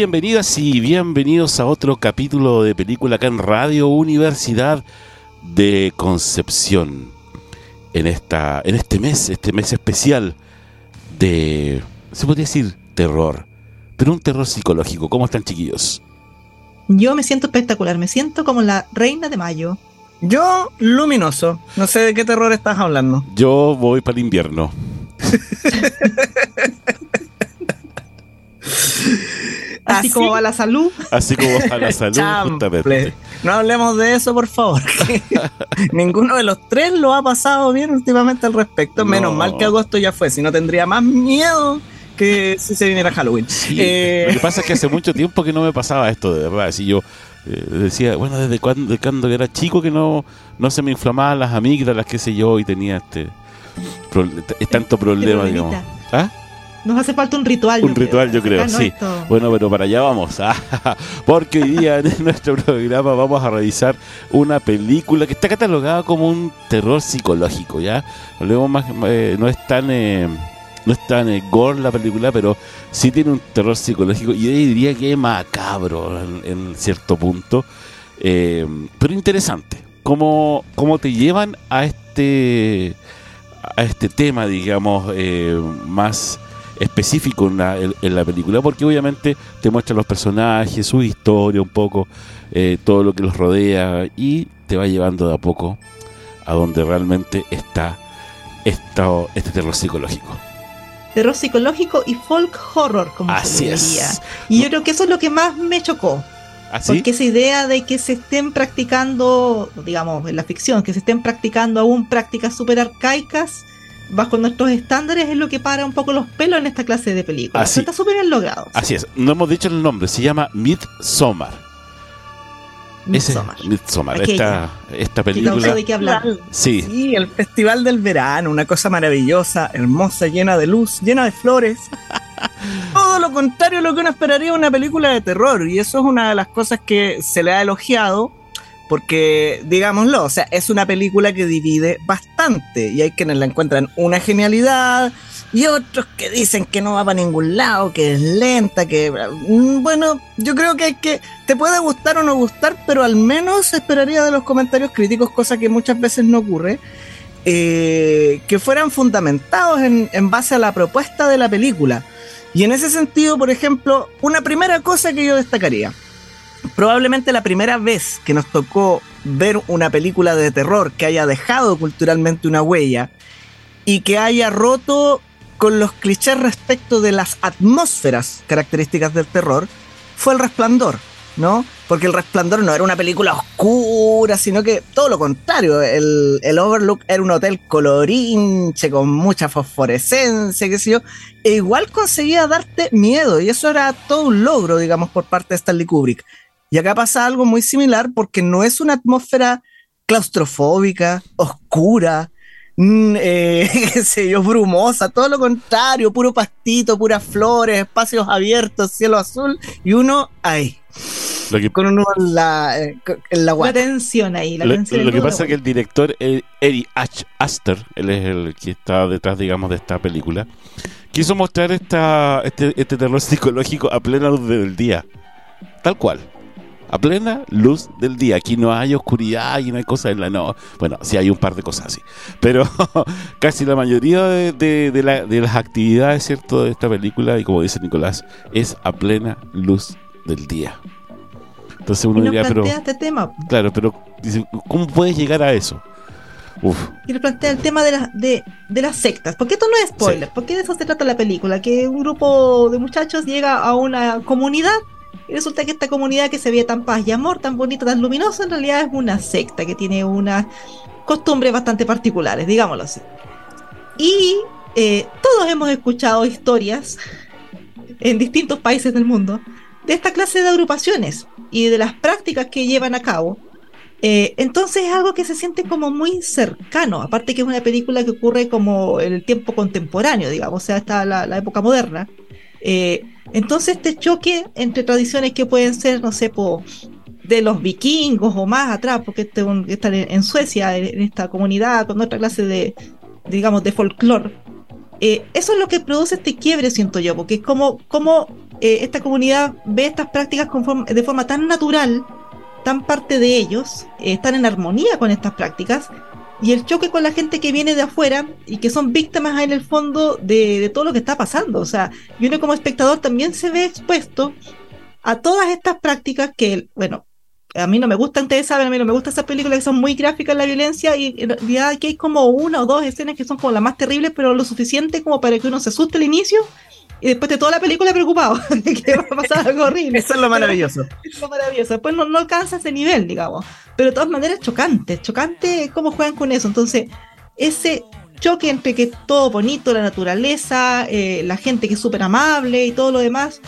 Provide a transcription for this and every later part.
Bienvenidas y bienvenidos a otro capítulo de película acá en Radio Universidad de Concepción. En esta en este mes, este mes especial de se podría decir terror, pero un terror psicológico. ¿Cómo están, chiquillos? Yo me siento espectacular, me siento como la reina de mayo. Yo luminoso. No sé de qué terror estás hablando. Yo voy para el invierno. Así, como va la salud. Así como va la salud, justamente. No hablemos de eso, por favor. Ninguno de los tres lo ha pasado bien últimamente al respecto. Menos mal que agosto ya fue, si no tendría más miedo que si se viniera Halloween. Eh, lo que pasa es que hace mucho tiempo que no me pasaba esto, de verdad. Si yo eh, decía, bueno, desde cuando, cuando era chico que no, no se me inflamaban las amígdalas, qué sé yo, y tenía este, tanto problema, digamos. ¿Ah? Nos hace falta un ritual. Un ritual, yo creo, sí. Bueno, pero para allá vamos. Ah, porque hoy día en nuestro programa vamos a revisar una película que está catalogada como un terror psicológico, ¿ya? Más, eh, no es tan... Eh, no es tan eh, gore la película, pero sí tiene un terror psicológico y yo diría que macabro en, cierto punto. pero interesante. Cómo, cómo te llevan a este a este tema, digamos, más específico en la, película, porque obviamente te muestra los personajes, su historia un poco, eh, todo lo que los rodea y te va llevando de a poco a donde realmente está esta, este terror psicológico. Terror psicológico y folk horror, como Así se diría. Y yo creo que eso es lo que más me chocó. ¿Así? ¿Ah, porque esa idea de que se estén practicando, digamos, en la ficción, que se estén practicando aún prácticas súper arcaicas, bajo nuestros estándares es lo que para un poco los pelos en esta clase de películas. Está súper bien logrado. Así es, no hemos dicho el nombre, se llama Midsommar. Midsommar. Midsommar, esta, esta película. de qué hablar. Sí. sí, el Festival del Verano, una cosa maravillosa, hermosa, llena de luz, llena de flores. Todo lo contrario a lo que uno esperaría de una película de terror. Y eso es una de las cosas que se le ha elogiado porque, digámoslo, o sea, es una película que divide bastante y hay quienes la encuentran una genialidad y otros que dicen que no va para ningún lado, que es lenta, que... Mm, bueno, yo creo que hay que... Te puede gustar o no gustar, pero al menos esperaría de los comentarios críticos, cosa que muchas veces no ocurre, eh, que fueran fundamentados en, en base a la propuesta de la película. Y en ese sentido, por ejemplo, una primera cosa que yo destacaría probablemente la primera vez que nos tocó ver una película de terror que haya dejado culturalmente una huella y que haya roto con los clichés respecto de las atmósferas características del terror fue El Resplandor, ¿no? Porque El Resplandor no era una película oscura, sino que todo lo contrario. El, Overlook era un hotel colorinche con mucha fosforescencia, qué sé yo. E igual conseguía darte miedo, y eso era todo un logro, digamos, por parte de Stanley Kubrick. Y acá pasa algo muy similar porque no es una atmósfera claustrofóbica, oscura, mm, eh, qué sé yo, brumosa, todo lo contrario, puro pastito, puras flores, espacios abiertos, cielo azul, y uno ahí. con uno en la, eh, en la, la tensión ahí. La lo, tensión lo que pasa es que el director, Eddie H. Aster, él es el que está detrás, digamos, de esta película, quiso mostrar esta, este, este terror psicológico a plena luz del día. Tal cual a plena luz del día. Aquí no hay oscuridad y no hay cosas en la no. Bueno, sí hay un par de cosas así, pero casi la mayoría de, las actividades, cierto, de esta película y como dice Nicolás, es a plena luz del día. Entonces uno diría, pero este tema. claro, pero ¿cómo puedes llegar a eso? Uf. Quiero plantear el tema de, la, de, de, las sectas, porque esto no es spoiler, porque de eso se trata la película, que un grupo de muchachos llega a una comunidad y resulta que esta comunidad que se ve tan paz y amor, tan bonita, tan luminosa, en realidad es una secta que tiene unas costumbres bastante particulares, digámoslo así. Y eh, todos hemos escuchado historias en distintos países del mundo de esta clase de agrupaciones y de las prácticas que llevan a cabo eh, entonces es algo que se siente como muy cercano, aparte que es una película que ocurre como en el tiempo contemporáneo, digamos, o sea, está la, época moderna. Eh, entonces este choque entre tradiciones que pueden ser, no sé, de los vikingos o más atrás, porque este, están en, Suecia, en, esta comunidad, con otra clase de, digamos, de folclore. Eh, eso es lo que produce este quiebre, siento yo, porque es como, como esta comunidad ve estas prácticas de forma tan natural, tan parte de ellos, eh, están en armonía con estas prácticas, y el choque con la gente que viene de afuera y que son víctimas en el fondo de, todo lo que está pasando. O sea, y uno como espectador también se ve expuesto a todas estas prácticas que, bueno, a mí no me gustan, ustedes saben, a mí no me gustan esas películas que son muy gráficas en la violencia y en realidad aquí hay como una o dos escenas que son como las más terribles, pero lo suficiente como para que uno se asuste al inicio y después de toda la película preocupado de que va a pasar algo horrible. Eso es lo maravilloso. es lo maravilloso. Después no, no alcanza ese nivel, digamos. Pero de todas maneras chocante, chocante cómo juegan con eso. Entonces, ese choque entre que es todo bonito, la naturaleza, eh, la gente que es súper amable y todo lo demás,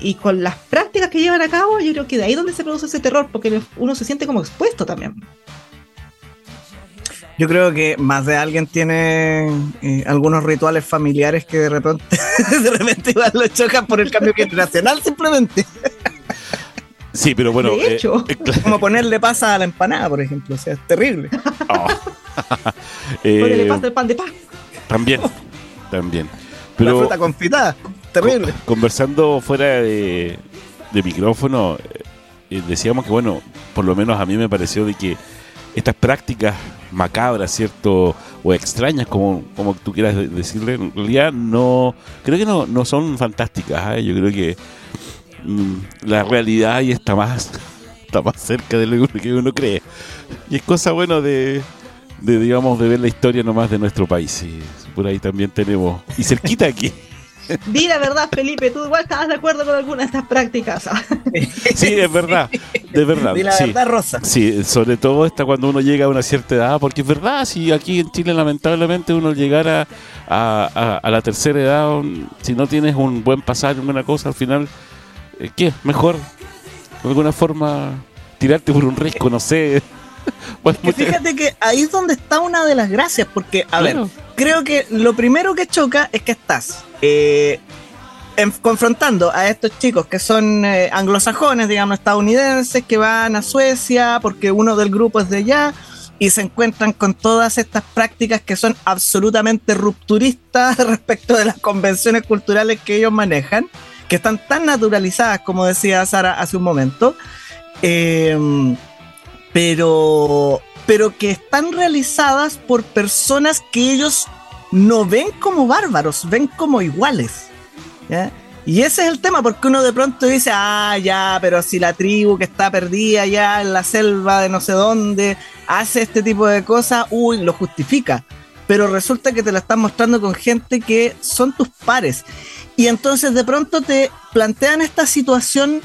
y con las prácticas que llevan a cabo, yo creo que de ahí donde se produce ese terror, porque uno se siente como expuesto también. Yo creo que más de alguien tiene eh, algunos rituales familiares que de repente, de repente igual lo chocan por el cambio generacional simplemente. Sí, pero bueno. De hecho. Eh, como ponerle pasa a la empanada, por ejemplo. O sea, es terrible. Oh. ponerle pasa al pan de pan. También, también. Pero, la fruta confitada, terrible. conversando fuera de, de micrófono, eh, decíamos que, bueno, por lo menos a mí me pareció de que estas prácticas macabras, ¿cierto? O extrañas, como, como tú quieras decirle, en realidad no, creo que no, no son fantásticas. ¿eh? Yo creo que mm, la realidad ahí está más, está más cerca de lo que uno cree. Y es cosa bueno de, de digamos, de ver la historia nomás de nuestro país. Por ahí también tenemos, y cerquita aquí. Di la verdad, Felipe, tú igual estabas de acuerdo con alguna de estas prácticas. sí, es verdad, de verdad. Di la verdad, Rosa. Sí, sobre todo está cuando uno llega a una cierta edad, porque es verdad, si aquí en Chile lamentablemente uno llegara a, a, la tercera edad, si no tienes un buen pasar, una cosa, al final, eh, ¿qué? Mejor, de alguna forma, tirarte por un riesgo, no sé. fíjate que ahí es donde está una de las gracias, porque, a ver, creo que lo primero que choca es que estás eh, confrontando a estos chicos que son eh, anglosajones, digamos, estadounidenses, que van a Suecia porque uno del grupo es de allá y se encuentran con todas estas prácticas que son absolutamente rupturistas respecto de las convenciones culturales que ellos manejan, que están tan naturalizadas, como decía Sara hace un momento. Eh, pero, pero que están realizadas por personas que ellos no ven como bárbaros, ven como iguales. Y ese es el tema, porque uno de pronto dice, ah, ya, pero si la tribu que está perdida ya en la selva de no sé dónde hace este tipo de cosas, uy, lo justifica. Pero resulta que te la están mostrando con gente que son tus pares. Y entonces de pronto te plantean esta situación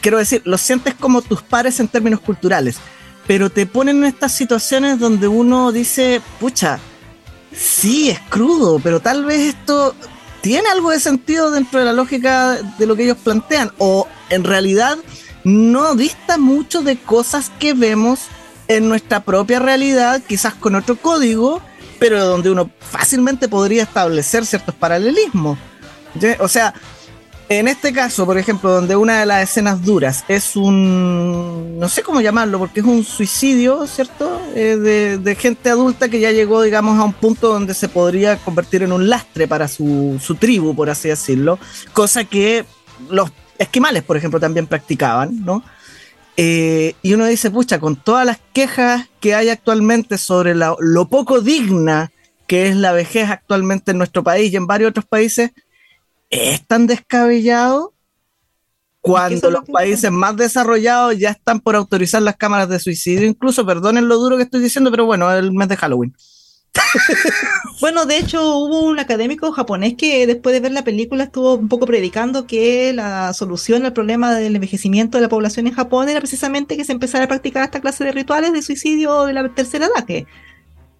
quiero decir, lo sientes como tus pares en términos culturales, pero te ponen en estas situaciones donde uno dice, pucha, sí, es crudo, pero tal vez esto tiene algo de sentido dentro de la lógica de lo que ellos plantean, o en realidad no dista mucho de cosas que vemos en nuestra propia realidad, quizás con otro código, pero donde uno fácilmente podría establecer ciertos paralelismos. O sea, en este caso, por ejemplo, donde una de las escenas duras es un, no sé cómo llamarlo, porque es un suicidio, ¿cierto? Eh, de, gente adulta que ya llegó, digamos, a un punto donde se podría convertir en un lastre para su, su tribu, por así decirlo, cosa que los esquimales, por ejemplo, también practicaban, ¿no? Eh, y uno dice, pucha, con todas las quejas que hay actualmente sobre lo poco digna que es la vejez actualmente en nuestro país y en varios otros países, es tan descabellado cuando los países más desarrollados ya están por autorizar las cámaras de suicidio. Incluso, perdonen lo duro que estoy diciendo, pero bueno, el mes de Halloween. bueno, de hecho hubo un académico japonés que después de ver la película estuvo un poco predicando que la solución al problema del envejecimiento de la población en Japón era precisamente que se empezara a practicar esta clase de rituales de suicidio de la tercera edad, que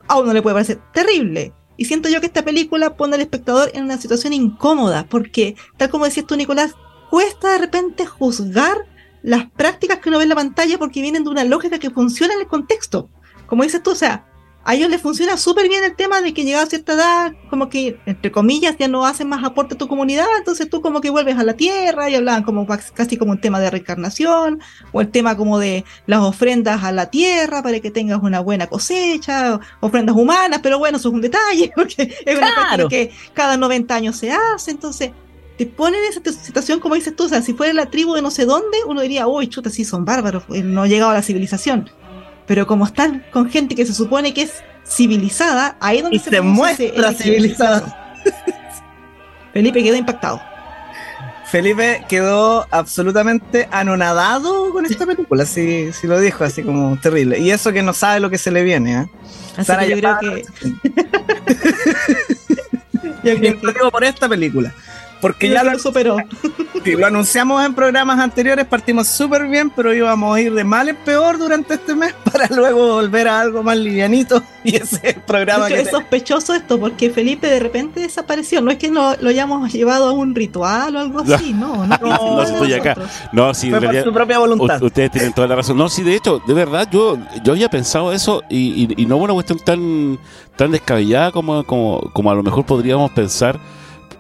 a uno le puede parecer terrible. Y siento yo que esta película pone al espectador en una situación incómoda, porque, tal como decías tú, Nicolás, cuesta de repente juzgar las prácticas que uno ve en la pantalla porque vienen de una lógica que funciona en el contexto. Como dices tú, o sea, a ellos les funciona súper bien el tema de que llegado a cierta edad, como que, entre comillas, ya no hacen más aporte a tu comunidad, entonces tú como que vuelves a la tierra y hablaban como casi como un tema de reencarnación, o el tema como de las ofrendas a la tierra para que tengas una buena cosecha, ofrendas humanas, pero bueno, eso es un detalle, porque es una cosa que cada 90 años se hace, entonces te ponen en esa situación como dices tú, o sea, si fuera la tribu de no sé dónde, uno diría, uy, chuta, sí, son bárbaros, eh, no ha llegado a la civilización pero como están con gente que se supone que es civilizada, ahí es donde se, muestra civilizada. Felipe quedó impactado. Felipe quedó absolutamente anonadado con esta película, si, si lo dijo, así como terrible. Y eso que no sabe lo que se le viene, ¿eh? Así que yo creo que... yo creo que... por esta película. Porque ya lo superó. lo anunciamos en programas anteriores, partimos súper bien, pero íbamos a ir de mal en peor durante este mes para luego volver a algo más livianito. Y ese es el programa que. Es sospechoso esto, porque Felipe de repente desapareció. No es que lo, lo hayamos llevado a un ritual o algo así, no. No, no, estoy acá. No, sí, Fue por su propia voluntad. Ustedes tienen toda la razón. No, sí, de hecho, de verdad, yo, yo había pensado eso y, y, y no una cuestión tan, tan descabellada como, como, como a lo mejor podríamos pensar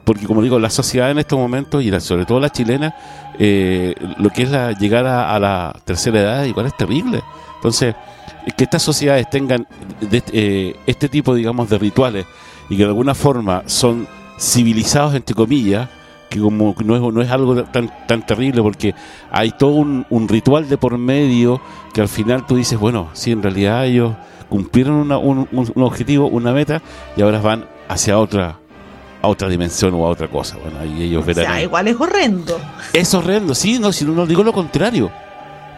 porque como digo, la sociedad en estos momentos, y sobre todo la chilena, eh, lo que es la llegada a la tercera edad igual es terrible. Entonces, que estas sociedades tengan eh, este tipo, digamos, de rituales y que de alguna forma son civilizados, entre comillas, que como no es, no es algo tan, tan terrible porque hay todo un, ritual de por medio que al final tú dices, bueno, sí, en realidad ellos cumplieron un, un objetivo, una meta y ahora van hacia otra a otra dimensión o a otra cosa. Bueno, ahí ellos verán. O sea, igual es horrendo. Es horrendo, sí, no, si no, digo lo contrario.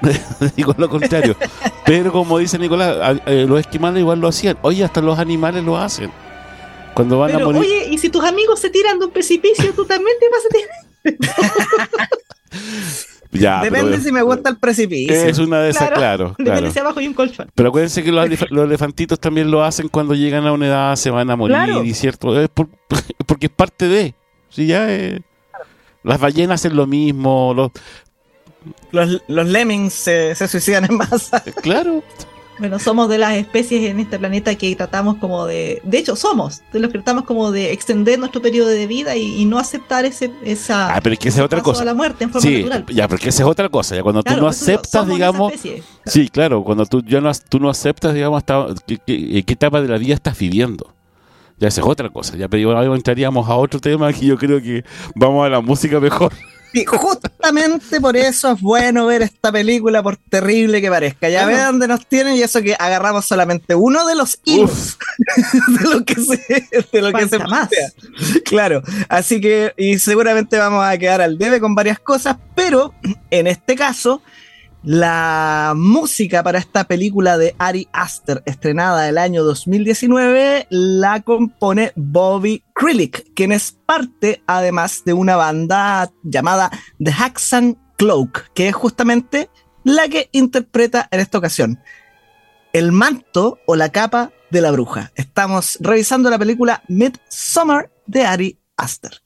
digo lo contrario. Pero como dice Nicolás, eh, los esquimales igual lo hacían. Oye, hasta los animales lo hacen. Cuando van a morir. Oye, y si tus amigos se tiran de un precipicio, tú también te vas a tirar. Depende si me gusta el precipicio. Es una de esas, claro. Depende si abajo hay un colchón. Pero acuérdense que los, elefantitos también lo hacen cuando llegan a una edad, se van a morir, y cierto. Es porque es parte de. Si ya Las ballenas hacen lo mismo. Los, los, los lemmings se, se suicidan en masa. Claro. Bueno, somos de las especies en este planeta que tratamos como de, de hecho somos, de los que tratamos como de extender nuestro periodo de vida y, no aceptar ese, esa, ah, pero es que esa es otra cosa. A la muerte en forma sí, natural. ya, pero es que esa es otra cosa, ya cuando tú no aceptas, digamos, sí, claro, cuando tú ya no, tú no aceptas, digamos, hasta qué, qué, qué etapa de la vida estás viviendo. Ya esa es otra cosa, ya pero ahora entraríamos a otro tema que yo creo que vamos a la música mejor. Y justamente por eso es bueno ver esta película, por terrible que parezca. Ya ve dónde nos tienen y eso que agarramos solamente uno de los hilos de lo que se, de lo que se más. Claro, así que y seguramente vamos a quedar al debe con varias cosas, pero en este caso la música para esta película de Ari Aster, estrenada el año 2019, la compone Bobby Krilick, quien es parte además de una banda llamada The Haxan Cloak, que es justamente la que interpreta en esta ocasión el manto o la capa de la bruja. Estamos revisando la película Midsummer de Ari Aster.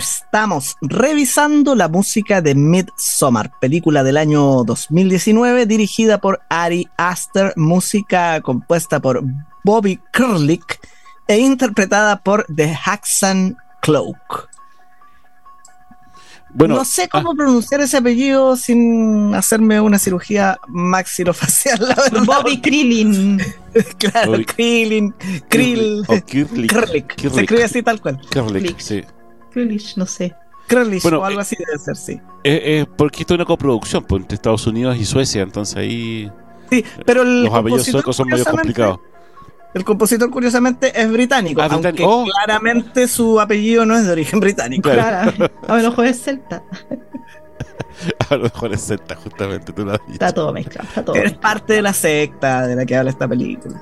Estamos revisando la música de Midsommar, película del año 2019 dirigida por Ari Aster, música compuesta por Bobby Kurlick e interpretada por The Haxan Cloak. Bueno, no sé cómo ah. pronunciar ese apellido sin hacerme una cirugía maxilofacial, la verdad. Bobby Krillin. claro, Krillin, Krill. Kirlick. Se escribe así tal cual. Kirlick, sí. Krullich, no sé. Krullich o algo eh, así debe ser, sí. Eh, porque esto es una coproducción pues, entre Estados Unidos y Suecia, entonces ahí. Sí, pero los apellidos suecos son medio complicados. El compositor, curiosamente, es británico, ah, aunque oh. claramente su apellido no es de origen británico. Claro. A lo mejor es celta. A lo mejor es celta, justamente, tú lo has dicho. Está todo mezclado, está todo Es parte de la secta de la que habla esta película.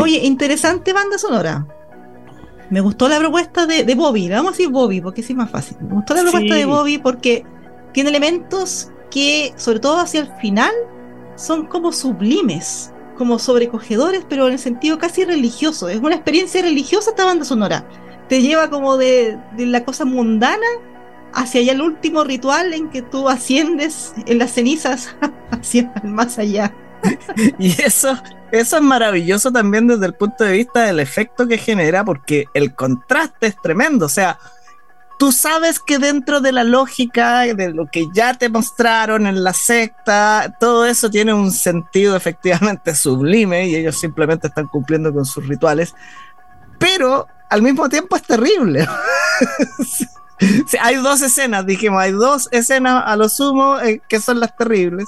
Oye, interesante banda sonora. Me gustó la propuesta de, Bobby, vamos a decir Bobby porque es más fácil. Me gustó la propuesta de Bobby porque tiene elementos que, sobre todo hacia el final, son como sublimes, como sobrecogedores, pero en el sentido casi religioso. Es una experiencia religiosa esta banda sonora. Te lleva como de, de la cosa mundana hacia allá el último ritual en que tú asciendes en las cenizas hacia el más allá. y eso, eso es maravilloso también desde el punto de vista del efecto que genera, porque el contraste es tremendo. O sea, tú sabes que dentro de la lógica de lo que ya te mostraron en la secta, todo eso tiene un sentido efectivamente sublime y ellos simplemente están cumpliendo con sus rituales, pero al mismo tiempo es terrible. hay dos escenas, dijimos, hay dos escenas a lo sumo eh, que son las terribles.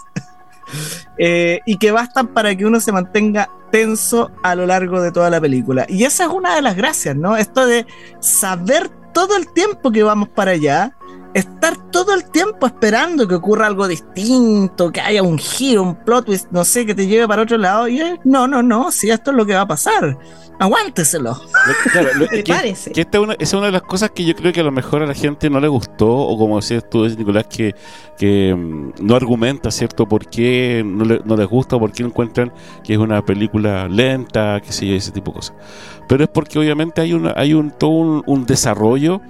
Eh, y que bastan para que uno se mantenga tenso a lo largo de toda la película. Y esa es una de las gracias, ¿no? Esto de saber todo el tiempo que vamos para allá, estar todo el tiempo esperando que ocurra algo distinto, que haya un giro, un plot twist, no sé, que te lleve para otro lado. Y no, no, no, si esto es lo que va a pasar aguánteselo. Claro, que, esta es una, de las cosas que yo creo que a lo mejor a la gente no le gustó, o como decías tú, Nicolás, que, que mm, no argumenta, ¿cierto?, por qué no, les gusta o por qué encuentran que es una película lenta, qué sé yo, ese tipo de cosas. Pero es porque obviamente hay, una, hay un, todo un, desarrollo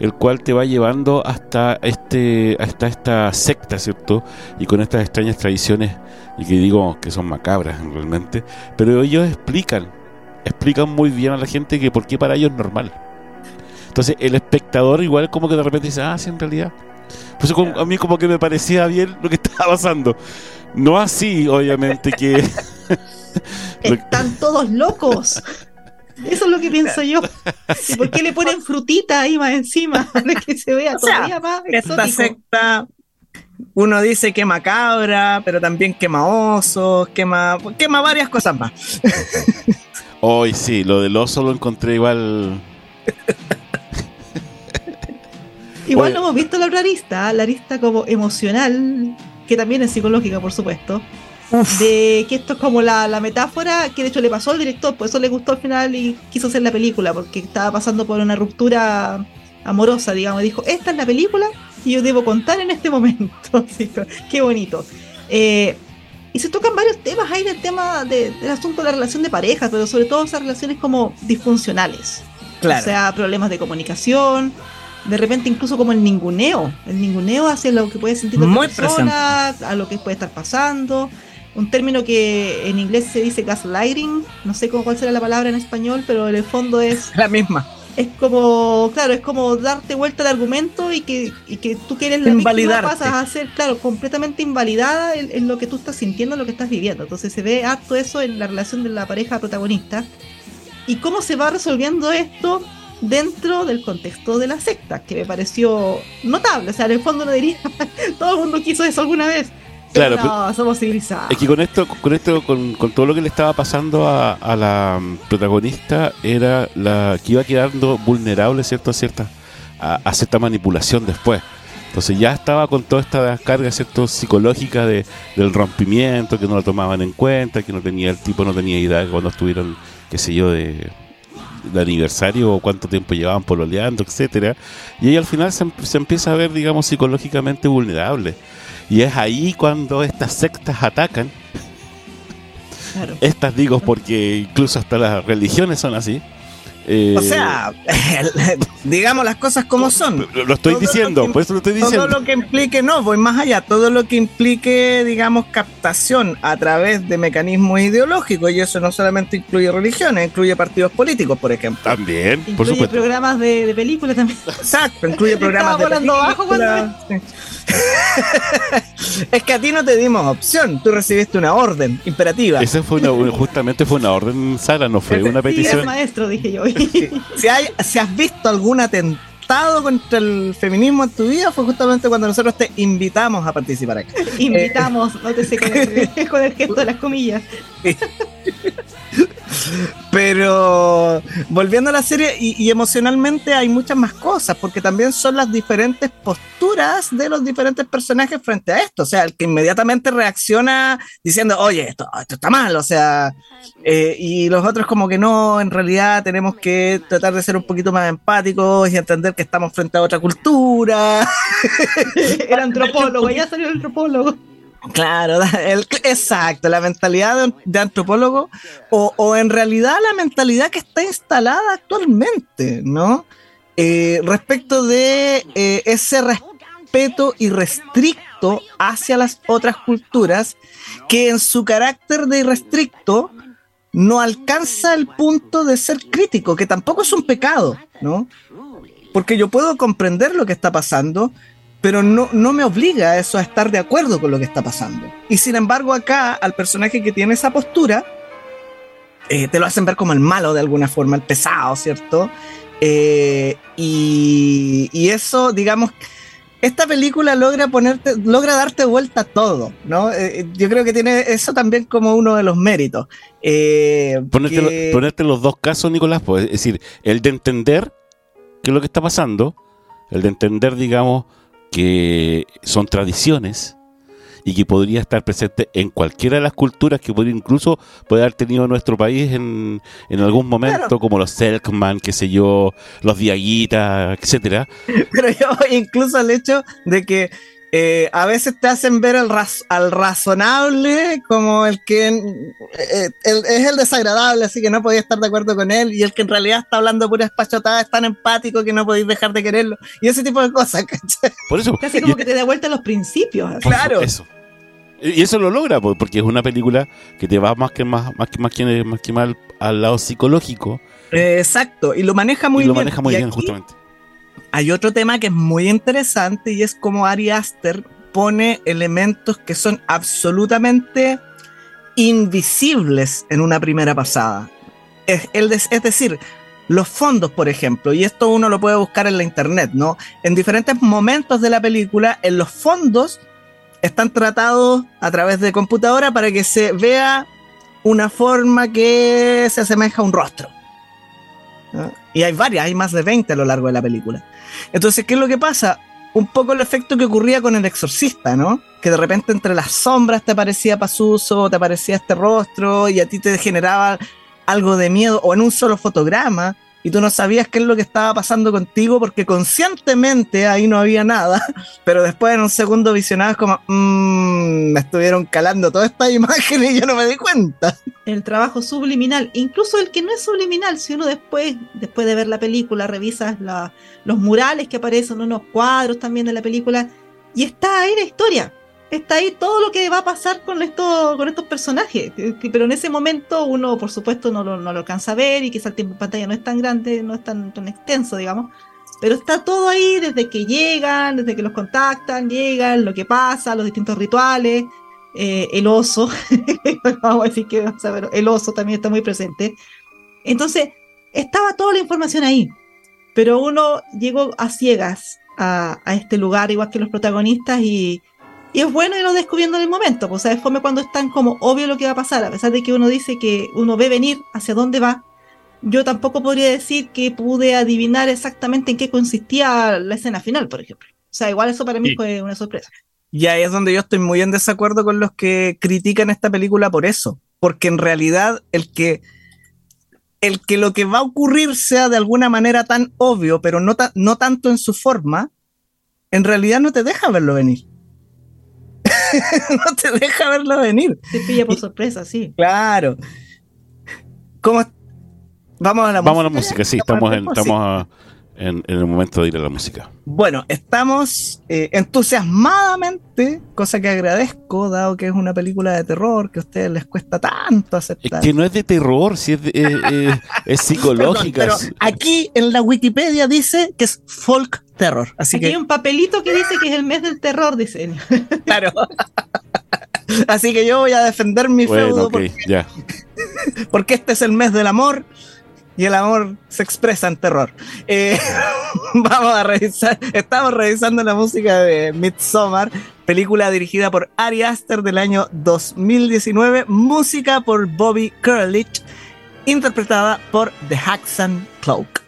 el cual te va llevando hasta, este, hasta esta secta, ¿cierto? Y con estas extrañas tradiciones, y que digo que son macabras realmente, pero ellos explican explican muy bien a la gente que por qué para ellos es normal. Entonces el espectador igual como que de repente dice, ah, sí, en realidad. Pues a mí como que me parecía bien lo que estaba pasando. No así, obviamente, que... Están todos locos. Eso es lo que pienso yo. ¿Y por qué le ponen frutita ahí más encima? Para que se vea todavía más Esta secta, uno dice quema cabra, pero también quema osos, quema, quema varias cosas más. Hoy sí, lo del oso lo encontré igual. igual no hemos visto la otra arista, la arista como emocional, que también es psicológica, por supuesto. De que esto es como la, metáfora que de hecho le pasó al director, por eso le gustó al final y quiso hacer la película, porque estaba pasando por una ruptura amorosa, digamos. Dijo: Esta es la película y yo debo contar en este momento. qué bonito. Eh, y se tocan varios temas ahí del tema del asunto de la relación de pareja, pero sobre todo esas relaciones como disfuncionales. Claro. O sea, problemas de comunicación, de repente incluso como el ninguneo, el ninguneo hacia lo que puede sentir la persona, a lo que puede estar pasando. Un término que en inglés se dice gaslighting, no sé cuál será la palabra en español, pero en el fondo es... La misma es como, claro, es como darte vuelta al argumento y que, y que tú quieres la víctima pasas a ser, claro, completamente invalidada en, lo que tú estás sintiendo, en lo que estás viviendo. Entonces se ve harto eso en la relación de la pareja protagonista. Y cómo se va resolviendo esto dentro del contexto de la secta, que me pareció notable. O sea, en el fondo no diría, todo el mundo quiso eso alguna vez. Claro, no, somos civilizados. Es que con esto, con esto, con, todo lo que le estaba pasando a, la mm, protagonista, era la que iba quedando vulnerable, ¿cierto? A cierta, a, cierta manipulación después. Entonces ya estaba con toda esta carga, ¿cierto? Psicológica de, del rompimiento, que no lo tomaban en cuenta, que no tenía, el tipo no tenía idea de cuando estuvieron, qué sé yo, de, de aniversario o cuánto tiempo llevaban pololeando, etcétera. Y ella al final se, se empieza a ver, digamos, psicológicamente vulnerable. Y es ahí cuando estas sectas atacan. Estas digo porque incluso hasta las religiones son así. Eh, o sea, digamos las cosas como son. Lo, estoy diciendo, por eso lo estoy diciendo. Todo lo que implique, no, voy más allá, todo lo que implique, digamos, captación a través de mecanismos ideológicos, y eso no solamente incluye religiones, incluye partidos políticos, por ejemplo. También, incluye por supuesto. programas de, películas también. Exacto, incluye programas de películas. es que a ti no te dimos opción, tú recibiste una orden imperativa. Esa fue justamente fue una orden, Sara, no fue una petición. maestro, dije yo. si, hay, si has visto algún atentado contra el feminismo en tu vida, fue justamente cuando nosotros te invitamos a participar aquí. Invitamos, no te sé con el, con el gesto de las comillas. Pero volviendo a la serie, y, emocionalmente hay muchas más cosas, porque también son las diferentes posturas de los diferentes personajes frente a esto. O sea, el que inmediatamente reacciona diciendo, oye, esto, esto está mal, o sea, eh, y los otros como que no, en realidad tenemos que tratar de ser un poquito más empáticos y entender que estamos frente a otra cultura. el antropólogo, ya salió el antropólogo. Claro, exacto, la mentalidad de, antropólogo o, en realidad la mentalidad que está instalada actualmente, ¿no? Eh, respecto de eh, ese respeto irrestricto hacia las otras culturas que en su carácter de irrestricto no alcanza el punto de ser crítico, que tampoco es un pecado, ¿no? Porque yo puedo comprender lo que está pasando, pero no, no me obliga a eso a estar de acuerdo con lo que está pasando. Y sin embargo acá, al personaje que tiene esa postura, eh, te lo hacen ver como el malo de alguna forma, el pesado, ¿cierto? Eh, y, y, eso, digamos, esta película logra ponerte, logra darte vuelta a todo, ¿no? Eh, yo creo que tiene eso también como uno de los méritos. ponerte, ponerte los dos casos, Nicolás, pues, es decir, el de entender qué es lo que está pasando, el de entender, digamos, que son tradiciones y que podría estar presente en cualquiera de las culturas que podría incluso puede haber tenido nuestro país en, en algún momento, como los Selkman, qué sé yo, los Diaguitas, etcétera. Pero yo incluso el hecho de que eh, a veces te hacen ver al, al razonable como el que eh, es el desagradable, así que no podía estar de acuerdo con él, y el que en realidad está hablando pura espachotada es tan empático que no podéis dejar de quererlo, y ese tipo de cosas, ¿cachai? Por eso. Casi como que te da vuelta los principios. Claro. Eso. Y eso lo logra, porque es una película que te va más que más, más que más que, más que mal al lado psicológico. exacto, y lo maneja muy y lo maneja muy bien, justamente hay otro tema que es muy interesante y es como Ari Aster pone elementos que son absolutamente invisibles en una primera pasada. Es, es decir, los fondos, por ejemplo, y esto uno lo puede buscar en la internet, ¿no? En diferentes momentos de la película, en los fondos están tratados a través de computadora para que se vea una forma que se asemeja a un rostro. Y hay varias, hay más de 20 a lo largo de la película. Entonces, ¿qué es lo que pasa? Un poco el efecto que ocurría con el exorcista, ¿no? Que de repente entre las sombras te aparecía Pasuso, te aparecía este rostro y a ti te generaba algo de miedo, o en un solo fotograma, y tú no sabías qué es lo que estaba pasando contigo porque conscientemente ahí no había nada, pero después en un segundo visionabas como, mmm, me estuvieron calando toda esta imagen y yo no me di cuenta. El trabajo subliminal, incluso el que no es subliminal, si uno después, después de ver la película, revisas los murales que aparecen, unos cuadros también de la película, y está ahí la historia está ahí todo lo que va a pasar con, esto, con estos personajes. Pero en ese momento uno, por supuesto, no lo, no lo alcanza a ver y quizá el tiempo en pantalla no es tan grande, no es tan, tan extenso, digamos. Pero está todo ahí desde que llegan, desde que los contactan, llegan, lo que pasa, los distintos rituales, eh, el oso, vamos a decir que el oso también está muy presente. Entonces, estaba toda la información ahí, pero uno llegó a ciegas a, a este lugar, igual que los protagonistas, y, y es bueno irlo descubriendo en el momento, pues, o sea, es cuando es tan como obvio lo que va a pasar, a pesar de que uno dice que uno ve venir hacia dónde va. Yo tampoco podría decir que pude adivinar exactamente en qué consistía la escena final, por ejemplo. O sea, igual eso para mí fue una sorpresa. Y ahí es donde yo estoy muy en desacuerdo con los que critican esta película por eso. Porque en realidad el que, el que lo que va a ocurrir sea de alguna manera tan obvio, pero no, no tanto en su forma, en realidad no te deja verlo venir. no te deja verlo venir. Te pilla por sorpresa, sí. Claro. ¿Cómo? Vamos a la Vamos música. a la música, sí, estamos, en, estamos en, el momento de ir a la música. Bueno, estamos eh, entusiasmadamente, cosa que agradezco, dado que es una película de terror que a ustedes les cuesta tanto aceptar. Es que no es de terror, si es, eh, es psicológica. pero aquí en la Wikipedia dice que es folk terror. Así Aquí que... hay un papelito que dice que es el mes del terror, dice Claro. Así que yo voy a defender mi feudo porque, ya. porque este es el mes del amor y el amor se expresa en terror. Eh, vamos a revisar, estamos revisando la música de Midsommar, película dirigida por Ari Aster del año 2019, música por Bobby Kurlich interpretada por The Haxan Cloak.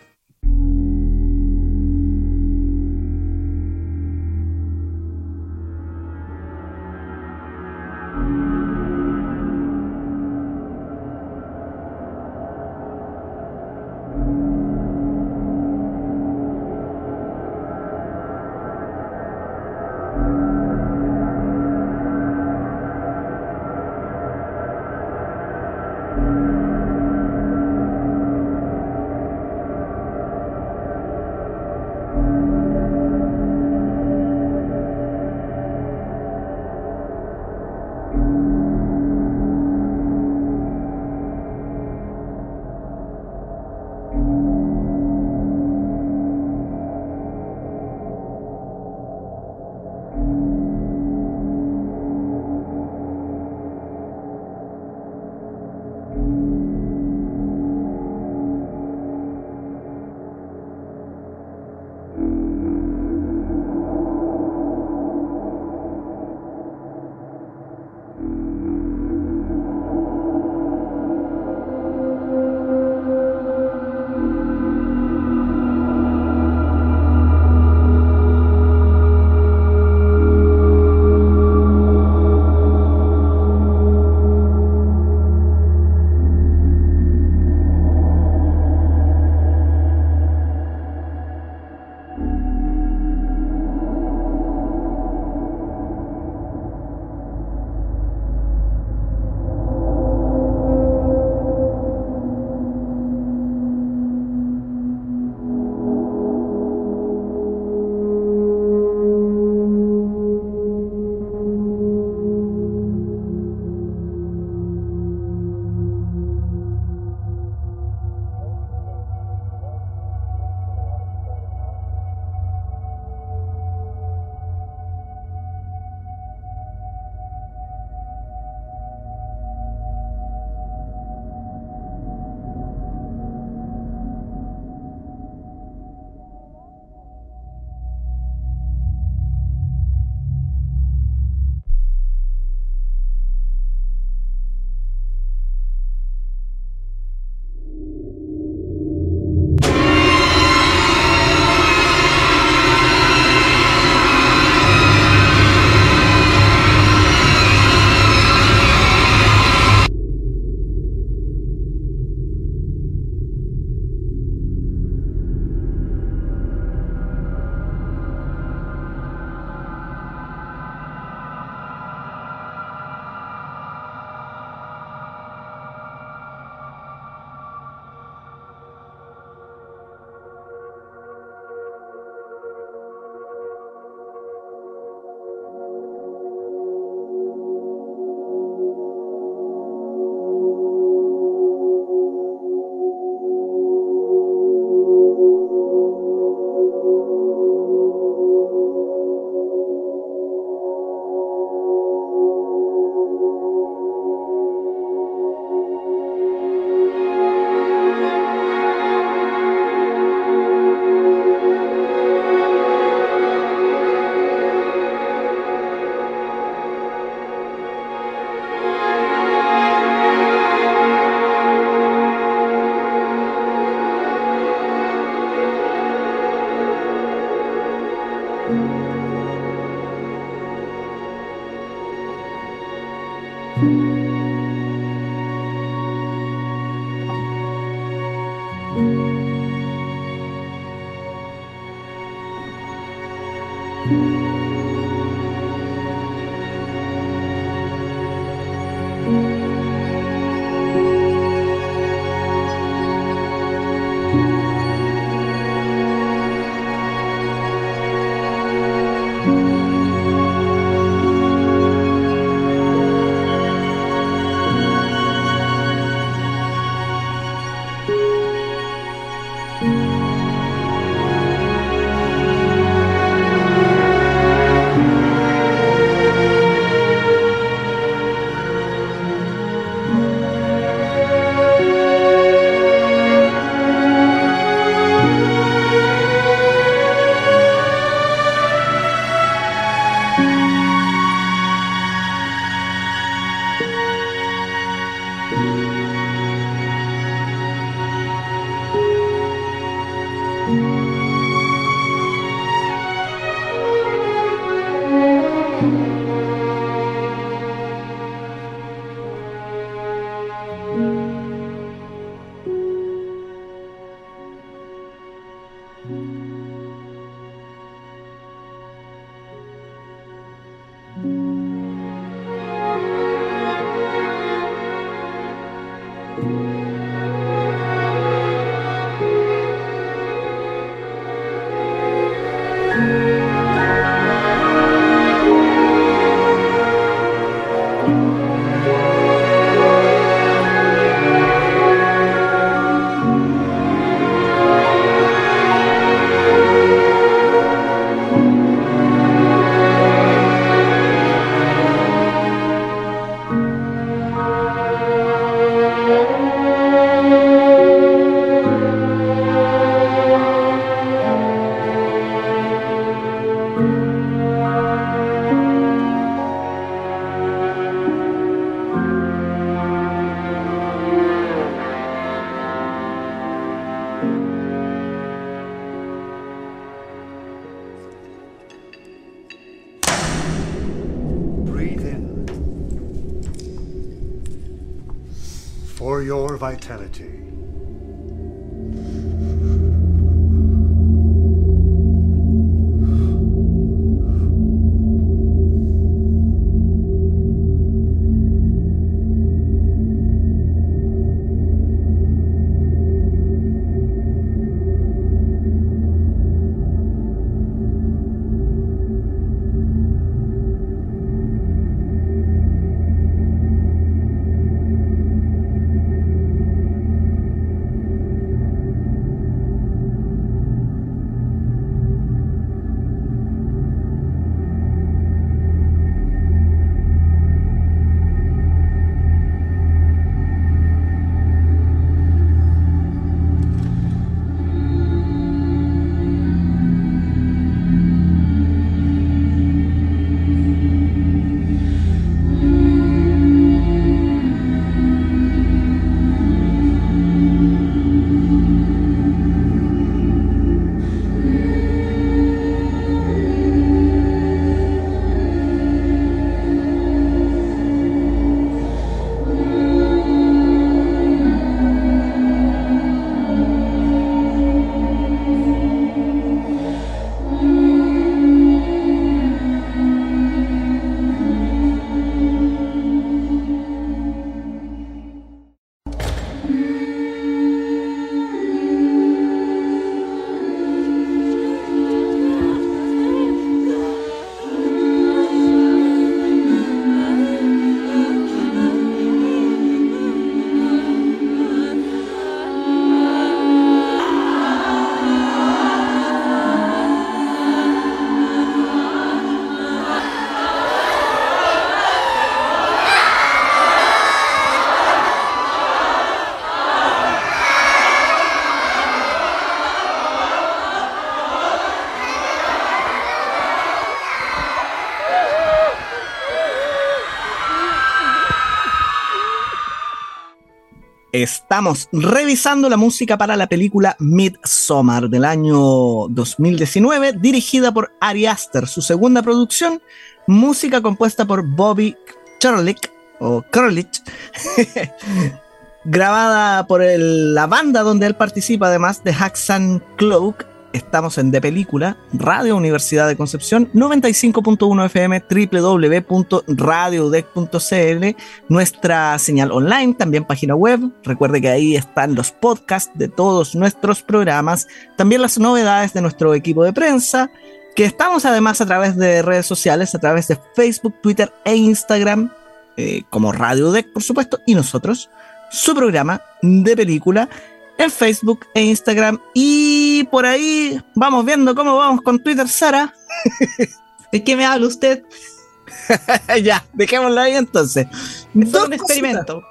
Estamos revisando la música para la película Midsommar del año 2019, dirigida por Ari Aster, su segunda producción, música compuesta por Bobby Kurlich o Kurlich, grabada por la banda donde él participa, además de Haxan Cloak Estamos en De Película, Radio Universidad de Concepción, 95.1 FM, www.radiodec.cl, nuestra señal online, también página web. Recuerde que ahí están los podcasts de todos nuestros programas, también las novedades de nuestro equipo de prensa, que estamos además a través de redes sociales, a través de Facebook, Twitter e Instagram, eh, como Radio Deck, por supuesto, y nosotros, su programa de película en Facebook e Instagram. Y por ahí vamos viendo cómo vamos con Twitter, Sara. ¿De qué me habla usted? ya, dejémoslo ahí entonces. Es un experimento.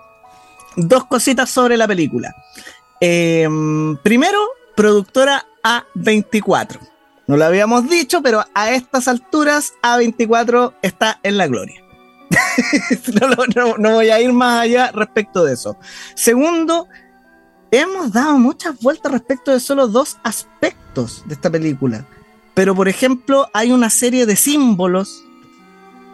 Dos cositas sobre la película. Em, primero, productora A24. No lo habíamos dicho, pero a estas alturas A24 está en la gloria. no, no, voy a ir más allá respecto de eso. Segundo, hemos dado muchas vueltas respecto de solo dos aspectos de esta película. Pero, por ejemplo, hay una serie de símbolos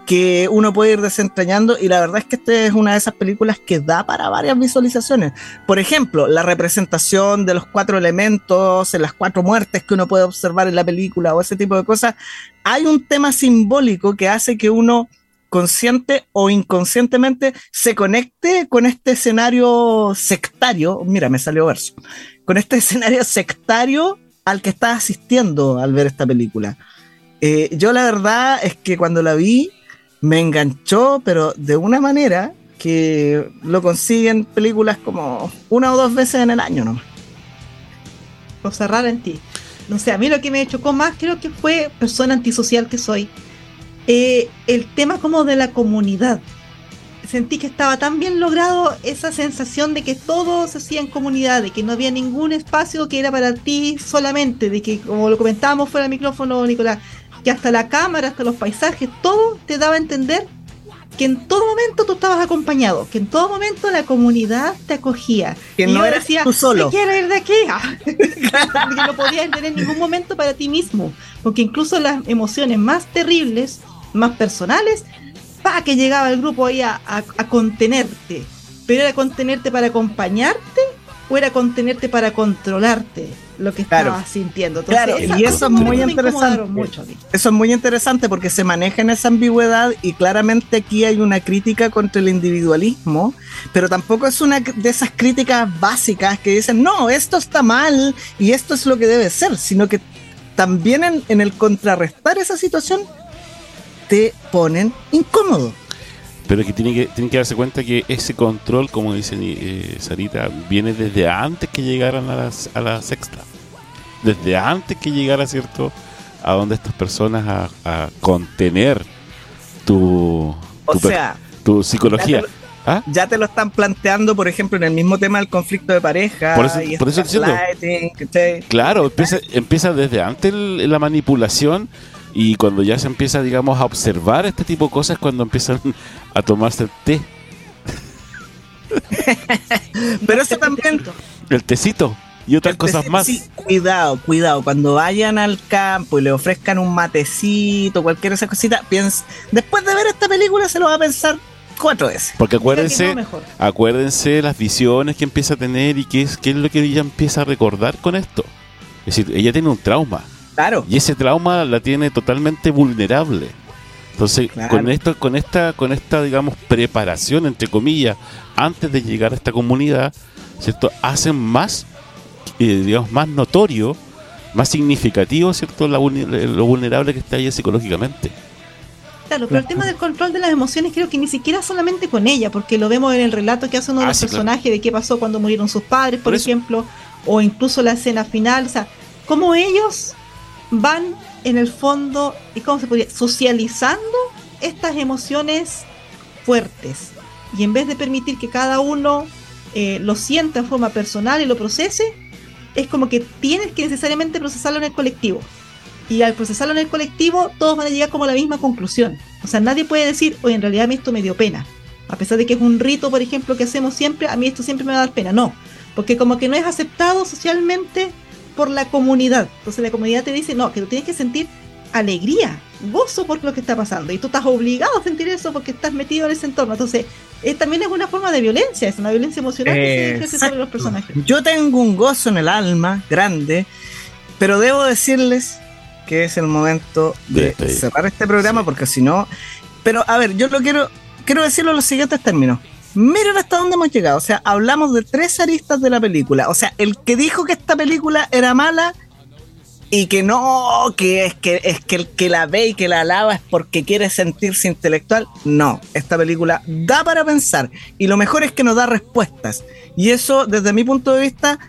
que uno puede ir desentrañando y la verdad es que esta es una de esas películas que da para varias visualizaciones. Por ejemplo, la representación de los cuatro elementos, en las cuatro muertes que uno puede observar en la película o ese tipo de cosas. Hay un tema simbólico que hace que uno consciente o inconscientemente se conecte con este escenario sectario, mira, me salió verso, con este escenario sectario al que estás asistiendo al ver esta película. Eh, yo la verdad es que cuando la vi me enganchó, pero de una manera que lo consiguen películas como una o dos veces en el año ¿no? Cosa rara en ti. No sé, a mí lo que me chocó más creo que fue persona antisocial que soy eh, el tema como de la comunidad. Sentí que estaba tan bien logrado esa sensación de que todo se hacía en comunidad, de que no había ningún espacio que era para ti solamente, de que como lo comentábamos fuera del micrófono, Nicolás, que hasta la cámara, hasta los paisajes, todo te daba a entender que en todo momento tú estabas acompañado, que en todo momento la comunidad te acogía. Que no eras decía, tú solo. quiero ir de aquí. que no podías tener ningún momento para ti mismo, porque incluso las emociones más terribles más personales, para que llegaba el grupo ahí a, contenerte. pero era contenerte para acompañarte o era contenerte para controlarte lo que estabas sintiendo. claro, y eso es muy interesante. eso es muy interesante porque se maneja en esa ambigüedad y claramente aquí hay una crítica contra el individualismo, pero tampoco es una de esas críticas básicas que dicen, no, esto está mal y esto es lo que debe ser, sino que también en, en el contrarrestar esa situación te ponen incómodo. Pero que tiene que, tienen que darse cuenta que ese control, como dice eh, Sarita, viene desde antes que llegaran a, a la sexta. Desde antes que llegara, ¿cierto? A donde estas personas a, contener tu, o sea, tu psicología. ¿Ah? Ya te, lo están planteando, por ejemplo, en el mismo tema del conflicto de pareja. Por eso, por eso Claro, empieza, empieza desde antes la manipulación y cuando ya se empieza, digamos, a observar este tipo de cosas, cuando empiezan a tomarse el té. Pero eso también... El tecito y otras cosas más. cuidado, cuidado. Cuando vayan al campo y le ofrezcan un matecito, cualquier esa cosita, piensa, después de ver esta película se lo va a pensar cuatro veces. Porque acuérdense, acuérdense las visiones que empieza a tener y qué es, qué es lo que ella empieza a recordar con esto. Es decir, ella tiene un trauma. Y ese trauma la tiene totalmente vulnerable. Entonces, con esto, con esta, con esta, digamos, preparación, entre comillas, antes de llegar a esta comunidad, ¿cierto? Hacen más, eh, digamos, más notorio, más significativo, ¿cierto? lo vulnerable que está ella psicológicamente. Claro, pero el tema del control de las emociones creo que ni siquiera solamente con ella, porque lo vemos en el relato que hace uno de ah, los personajes de qué pasó cuando murieron sus padres, por, ejemplo, o incluso la escena final, o sea, cómo ellos van en el fondo, ¿y cómo se podría? Socializando estas emociones fuertes. Y en vez de permitir que cada uno eh, lo sienta en forma personal y lo procese, es como que tienes que necesariamente procesarlo en el colectivo. Y al procesarlo en el colectivo, todos van a llegar como a la misma conclusión. O sea, nadie puede decir, oye, en realidad a mí esto me dio pena. A pesar de que es un rito, por ejemplo, que hacemos siempre, a mí esto siempre me va a dar pena. No, porque como que no es aceptado socialmente por la comunidad. Entonces la comunidad te dice, no, que tú tienes que sentir alegría, gozo por lo que está pasando. Y tú estás obligado a sentir eso porque estás metido en ese entorno. Entonces, eh, también es una forma de violencia, es una violencia emocional que se ejerce sobre los personajes. Yo tengo un gozo en el alma grande, pero debo decirles que es el momento de, cerrar este programa porque si no... Pero a ver, yo lo quiero, quiero decirlo en los siguientes términos. Miren hasta dónde hemos llegado. O sea, hablamos de tres aristas de la película. O sea, el que dijo que esta película era mala y que no, que es que es que el que la ve y que la alaba es porque quiere sentirse intelectual. No, esta película da para pensar y lo mejor es que nos da respuestas. Y eso, desde mi punto de vista,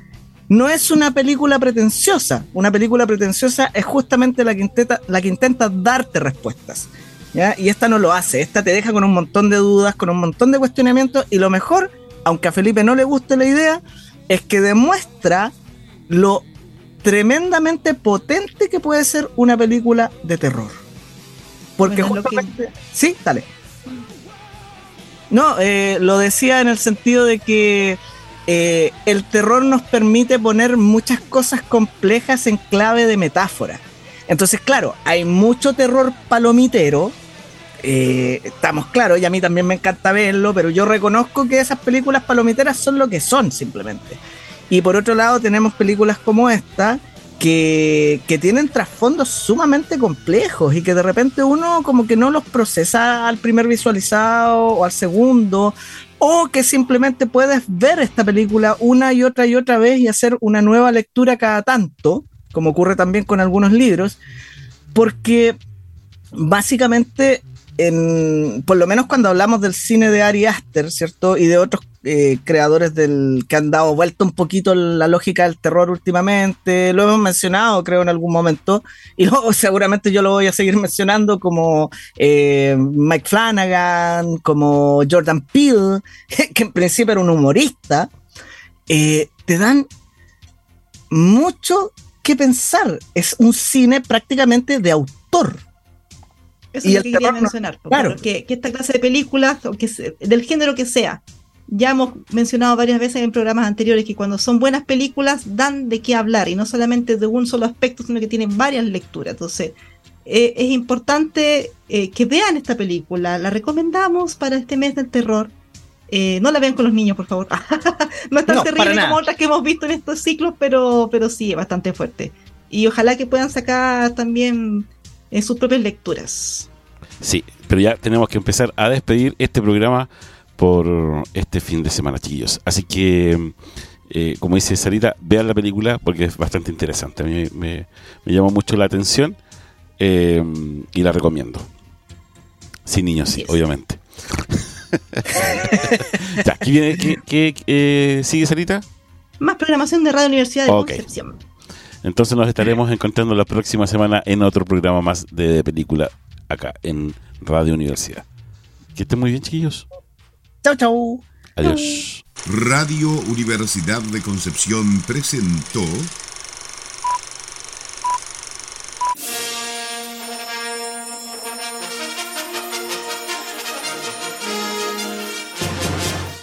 no es una película pretenciosa. Una película pretenciosa es justamente la que intenta, la que intenta darte respuestas. Y esta no lo hace, esta te deja con un montón de dudas, con un montón de cuestionamientos y lo mejor, aunque a Felipe no le guste la idea, es que demuestra lo tremendamente potente que puede ser una película de terror. Porque justamente... Sí, dale. No, eh, lo decía en el sentido de que eh, el terror nos permite poner muchas cosas complejas en clave de metáfora. Entonces, claro, hay mucho terror palomitero. Eh, estamos claros, y a mí también me encanta verlo, pero yo reconozco que esas películas palomiteras son lo que son simplemente. Y por otro lado tenemos películas como esta, que, que, tienen trasfondos sumamente complejos y que de repente uno como que no los procesa al primer visualizado o al segundo, o que simplemente puedes ver esta película una y otra y otra vez y hacer una nueva lectura cada tanto como ocurre también con algunos libros, porque básicamente, en, por lo menos cuando hablamos del cine de Ari Aster, ¿cierto? Y de otros eh, creadores del que han dado vuelta un poquito la lógica del terror últimamente, lo hemos mencionado creo en algún momento, y luego seguramente yo lo voy a seguir mencionando como eh, Mike Flanagan, como Jordan Peele, que en principio era un humorista, eh, te dan mucho que pensar. Es un cine prácticamente de autor. Eso es lo que quería mencionar. Claro. Que, esta clase de películas, que del género que sea, ya hemos mencionado varias veces en programas anteriores que cuando son buenas películas dan de qué hablar y no solamente de un solo aspecto, sino que tienen varias lecturas. Entonces, eh, es importante eh, que vean esta película. La recomendamos para este mes del terror. Eh, no la vean con los niños, por favor. no es tan terrible como otras que hemos visto en estos ciclos, pero, pero sí, es bastante fuerte. Y ojalá que puedan sacar también en eh, sus propias lecturas. Sí, pero ya tenemos que empezar a despedir este programa por este fin de semana, chiquillos. Así que, eh, como dice Sarita, vean la película porque es bastante interesante. A mí me, me llama mucho la atención y la recomiendo. Sin niños, sí, obviamente. ¿qué, eh, sigue, Sarita? Más programación de Radio Universidad de Concepción. Entonces nos estaremos encontrando la próxima semana en otro programa más de película acá en Radio Universidad. Que estén muy bien, chiquillos. Chau, chau. Adiós. Radio Universidad de Concepción presentó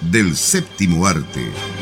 del séptimo arte.